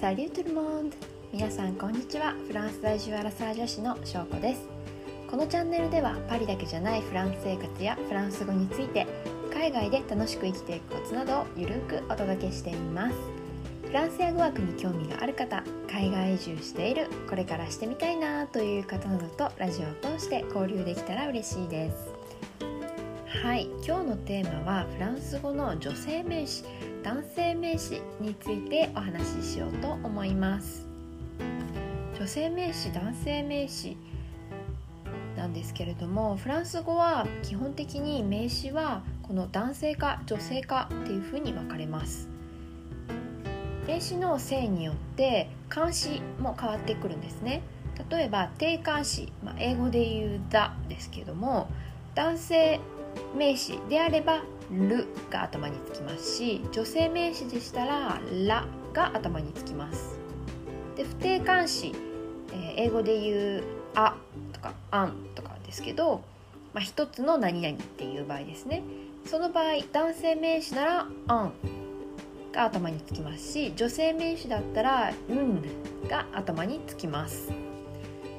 サリュートルモンド皆さんこんにちは。フランス在住アラサー女子の翔子です。このチャンネルではパリだけじゃないフランス生活やフランス語について海外で楽しく生きていくコツなどをゆるくお届けしています。フランスや語学に興味がある方海外移住しているこれからしてみたいなという方などとラジオを通して交流できたら嬉しいです。はい。今日のテーマはフランス語の女性名詞。男性名詞についてお話ししようと思います。女性名詞男性名詞なんですけれどもフランス語は基本的に名詞はこの男性か女性かっていうふうに分かれます。名詞の性によって漢詞も変わってくるんですね。例えば定冠詞、まあ、英語で言う「だ」ですけども男性名詞であれば「る」が頭につきますし女性名詞でしたら「ら」が頭につきます。で不定冠詞、えー、英語で言う「あ」とか「あん」とかですけど、まあ、一つの何々っていう場合ですね。その場合男性名詞なら「あん」が頭につきますし女性名詞だったら「うん」が頭につきます。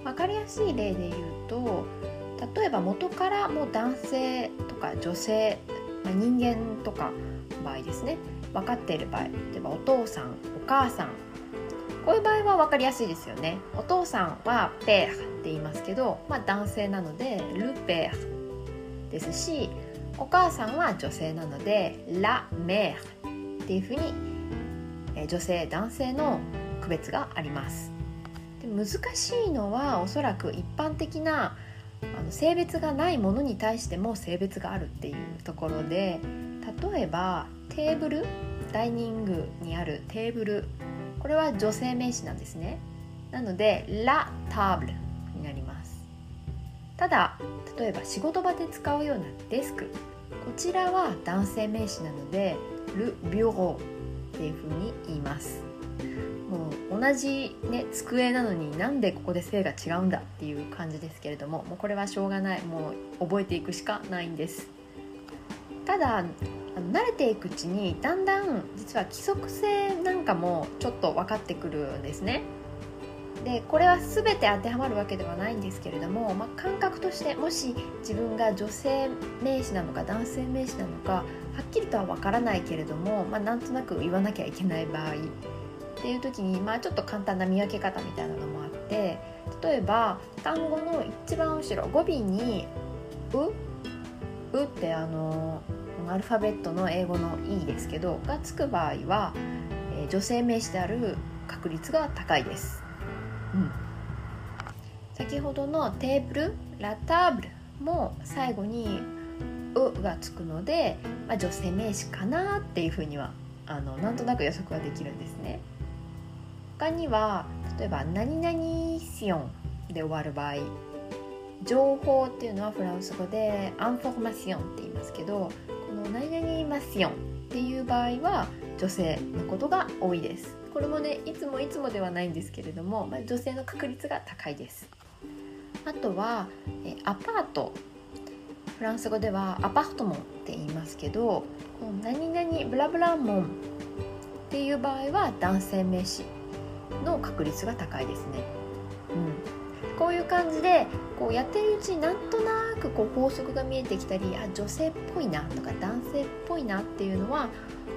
分かりやすい例で言うと例えば元からもう男性とか女性、人間とか場合ですね。分かっている場合例えばお父さんお母さんこういう場合は分かりやすいですよね。お父さんはペーって言いますけど、まあ、男性なのでルペーですしお母さんは女性なのでラメーっていうふうに女性男性の区別があります。で難しいのはおそらく一般的なあの性別がないものに対しても性別があるっていうところで例えばテーブルダイニングにあるテーブルこれは女性名詞なんですね。なのでラタブルになります。ただ例えば仕事場で使うようなデスクこちらは男性名詞なのでルビュローっていうふうに言います。同じ、ね、机なのになんでここで性が違うんだっていう感じですけれどももうこれはしょうがない。もう覚えていくしかないんです。ただあの慣れていくうちにだんだん実は規則性なんかもちょっと分かってくるんですね。でこれは全て当てはまるわけではないんですけれども、まあ、感覚としてもし自分が女性名詞なのか男性名詞なのかはっきりとは分からないけれども、まあ、なんとなく言わなきゃいけない場合っていう時に、まあ、ちょっと簡単な見分け方みたいなのもあって例えば単語の一番後ろ語尾に「う」「う」ってあのアルファベットの英語の「E」ですけどがつく場合は、えー、女性名詞である確率が高いです。うん、先ほどのテーブルラターブルも最後に「う」がつくので、まあ、女性名詞かなっていうふうにはあのなんとなく予測ができるんですね。他には例えば「何々シオン」で終わる場合情報っていうのはフランス語でアンフォーマシオンって言いますけどこの「何々マシオン」っていう場合は女性のことが多いです。これもねいつもいつもではないんですけれども、まあ、女性の確率が高いです。あとはえアパート。フランス語ではアパートモンって言いますけどこの何々ブラブラモンっていう場合は男性名詞。の確率が高いですね。うん、こういう感じでこうやってるうちになんとなくこう法則が見えてきたりあ女性っぽいなとか男性っぽいなっていうのは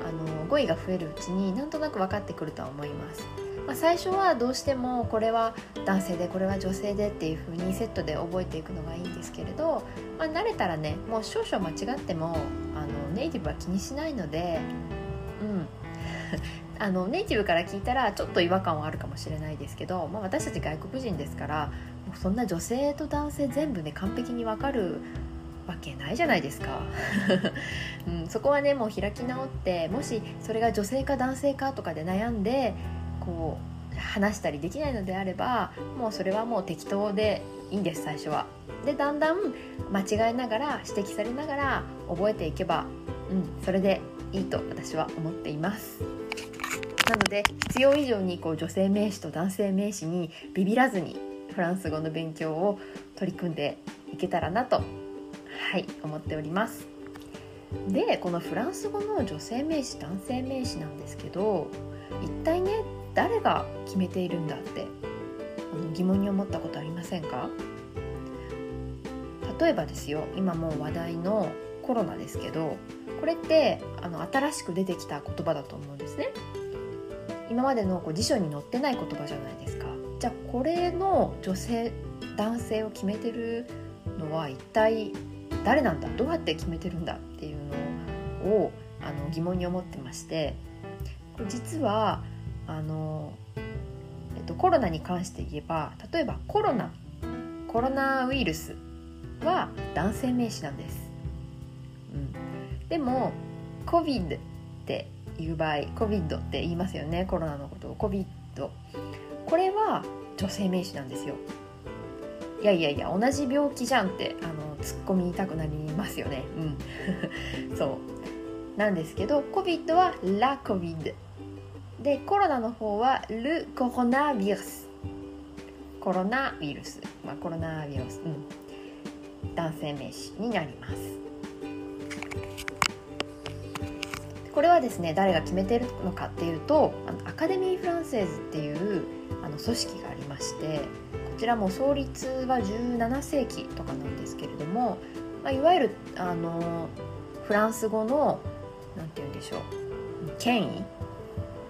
あの語彙が増えるうちになんとなく分かってくるとは思います。まあ、最初はどうしてもこれは男性でこれは女性でっていう風にセットで覚えていくのがいいんですけれど、まあ、慣れたらねもう少々間違ってもあのネイティブは気にしないので、うん、あのネイティブから聞いたらちょっと違和感はあるかもしれないですけど、まあ、私たち外国人ですからもうそんな女性と男性全部ね完璧に分かるわけないじゃないですか、うん、そこはねもう開き直ってもしそれが女性か男性かとかで悩んでこう話したりできないのであればもうそれはもう適当でいいんです最初は。でだんだん間違えながら指摘されながら覚えていけば、うん、それでいいと私は思っています。なので必要以上にこう女性名詞と男性名詞にビビらずにフランス語の勉強を取り組んでいけたらなとはい思っております。でこのフランス語の女性名詞男性名詞なんですけど一体ね誰が決めているんだってあの疑問に思ったことありませんか？例えばですよ今もう話題のコロナですけどこれってあの新しく出てきた言葉だと思うんですね。今までのこう辞書に載ってない言葉じゃないですか。じゃあこれの女性男性を決めてるのは一体誰なんだどうやって決めてるんだっていうのをあの疑問に思ってまして。これ実はあの、えっと、コロナに関して言えば例えばコロナコロナウイルスは男性名詞なんです、うん、でも COVID っていう場合 COVID って言いますよね。コロナのことを。COVID これは女性名詞なんですよ。いやいやいや同じ病気じゃんってあの突っ込みたくなりますよね。うん。そう。なんですけど COVID は La COVID でコロナの方は Le Coronavirus コロナウイルス、まあ、コロナウイルス、うん、男性名詞になります。これはですね誰が決めてるのかっていうとあのアカデミー・フランセーズっていうあの組織がありましてこちらも創立は17世紀とかなんですけれども、まあ、いわゆるあのフランス語の何て言うんでしょう権威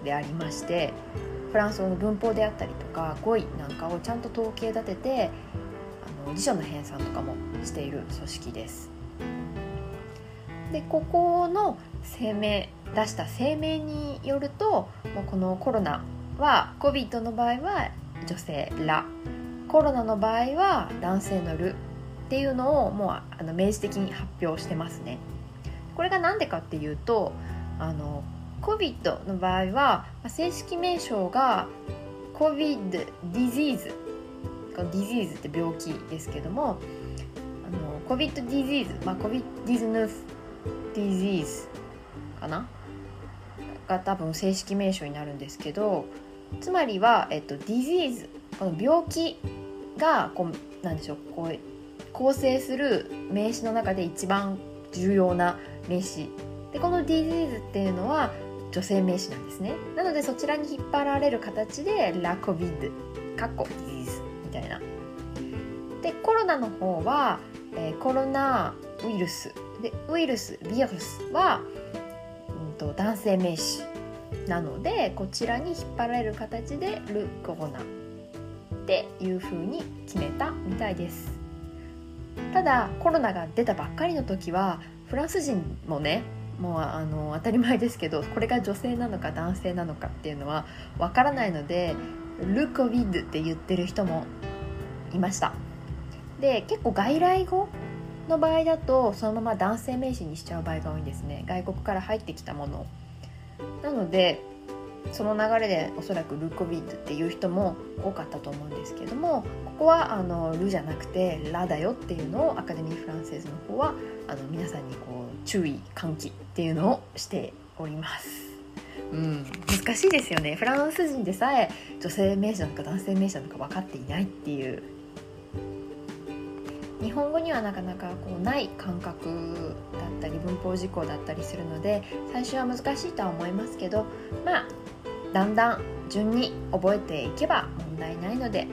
でありましてフランス語の文法であったりとか語彙なんかをちゃんと統計立ててあの辞書の編纂とかもしている組織です。でここの声明出した声明によるともうこのコロナは COVID の場合は女性「ら」コロナの場合は男性の「る」っていうのをもうあの明示的に発表してますね。これが何でかっていうとあの COVID の場合は正式名称が COVID disease この disease って病気ですけどもあの COVID disease、まあ、COVID disease disease かな？が多分正式名称になるんですけどつまりは、えっと、disease この病気がこうなんでしょうこう構成する名詞の中で一番重要な名詞。でこの disease っていうのは女性名詞なんですね。なのでそちらに引っ張られる形でラコビッドかっこ disease みたいな。でコロナの方は、えー、コロナウイルスでウイルスビアルスは、うんと、男性名詞なのでこちらに引っ張られる形でルコロナっていう風に決めたみたいです。ただコロナが出たばっかりの時はフランス人もねもうあの当たり前ですけどこれが女性なのか男性なのかっていうのはわからないのでルコビッドって言ってる人もいました。で結構外来語の場合だとそのまま男性名詞にしちゃう場合が多いんですね。外国から入ってきたものなのでその流れでおそらくルコビッドっていう人も多かったと思うんですけどもここはあのルじゃなくてラだよっていうのをアカデミー・フランセーズの方はあの皆さんにこう注意喚起っていうのをしております。うん、難しいですよね。フランス人でさえ女性名詞なのか男性名詞なのか分かっていないっていう日本語にはなかなかこうない感覚だったり文法事項だったりするので最初は難しいとは思いますけどまあだんだん順に覚えていけば問題ないので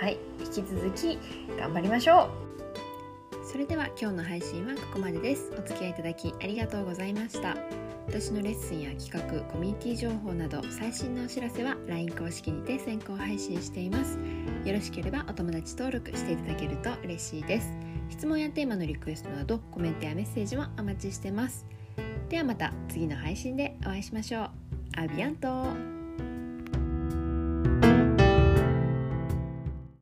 はい引き続き頑張りましょう。それでは今日の配信はここまでです。お付き合いいただきありがとうございました。私のレッスンや企画コミュニティ情報など最新のお知らせは LINE 公式にて先行配信しています。よろしければお友達登録していただけると嬉しいです。質問やテーマのリクエストなどコメントやメッセージもお待ちしてます。ではまた次の配信でお会いしましょう。アビアント。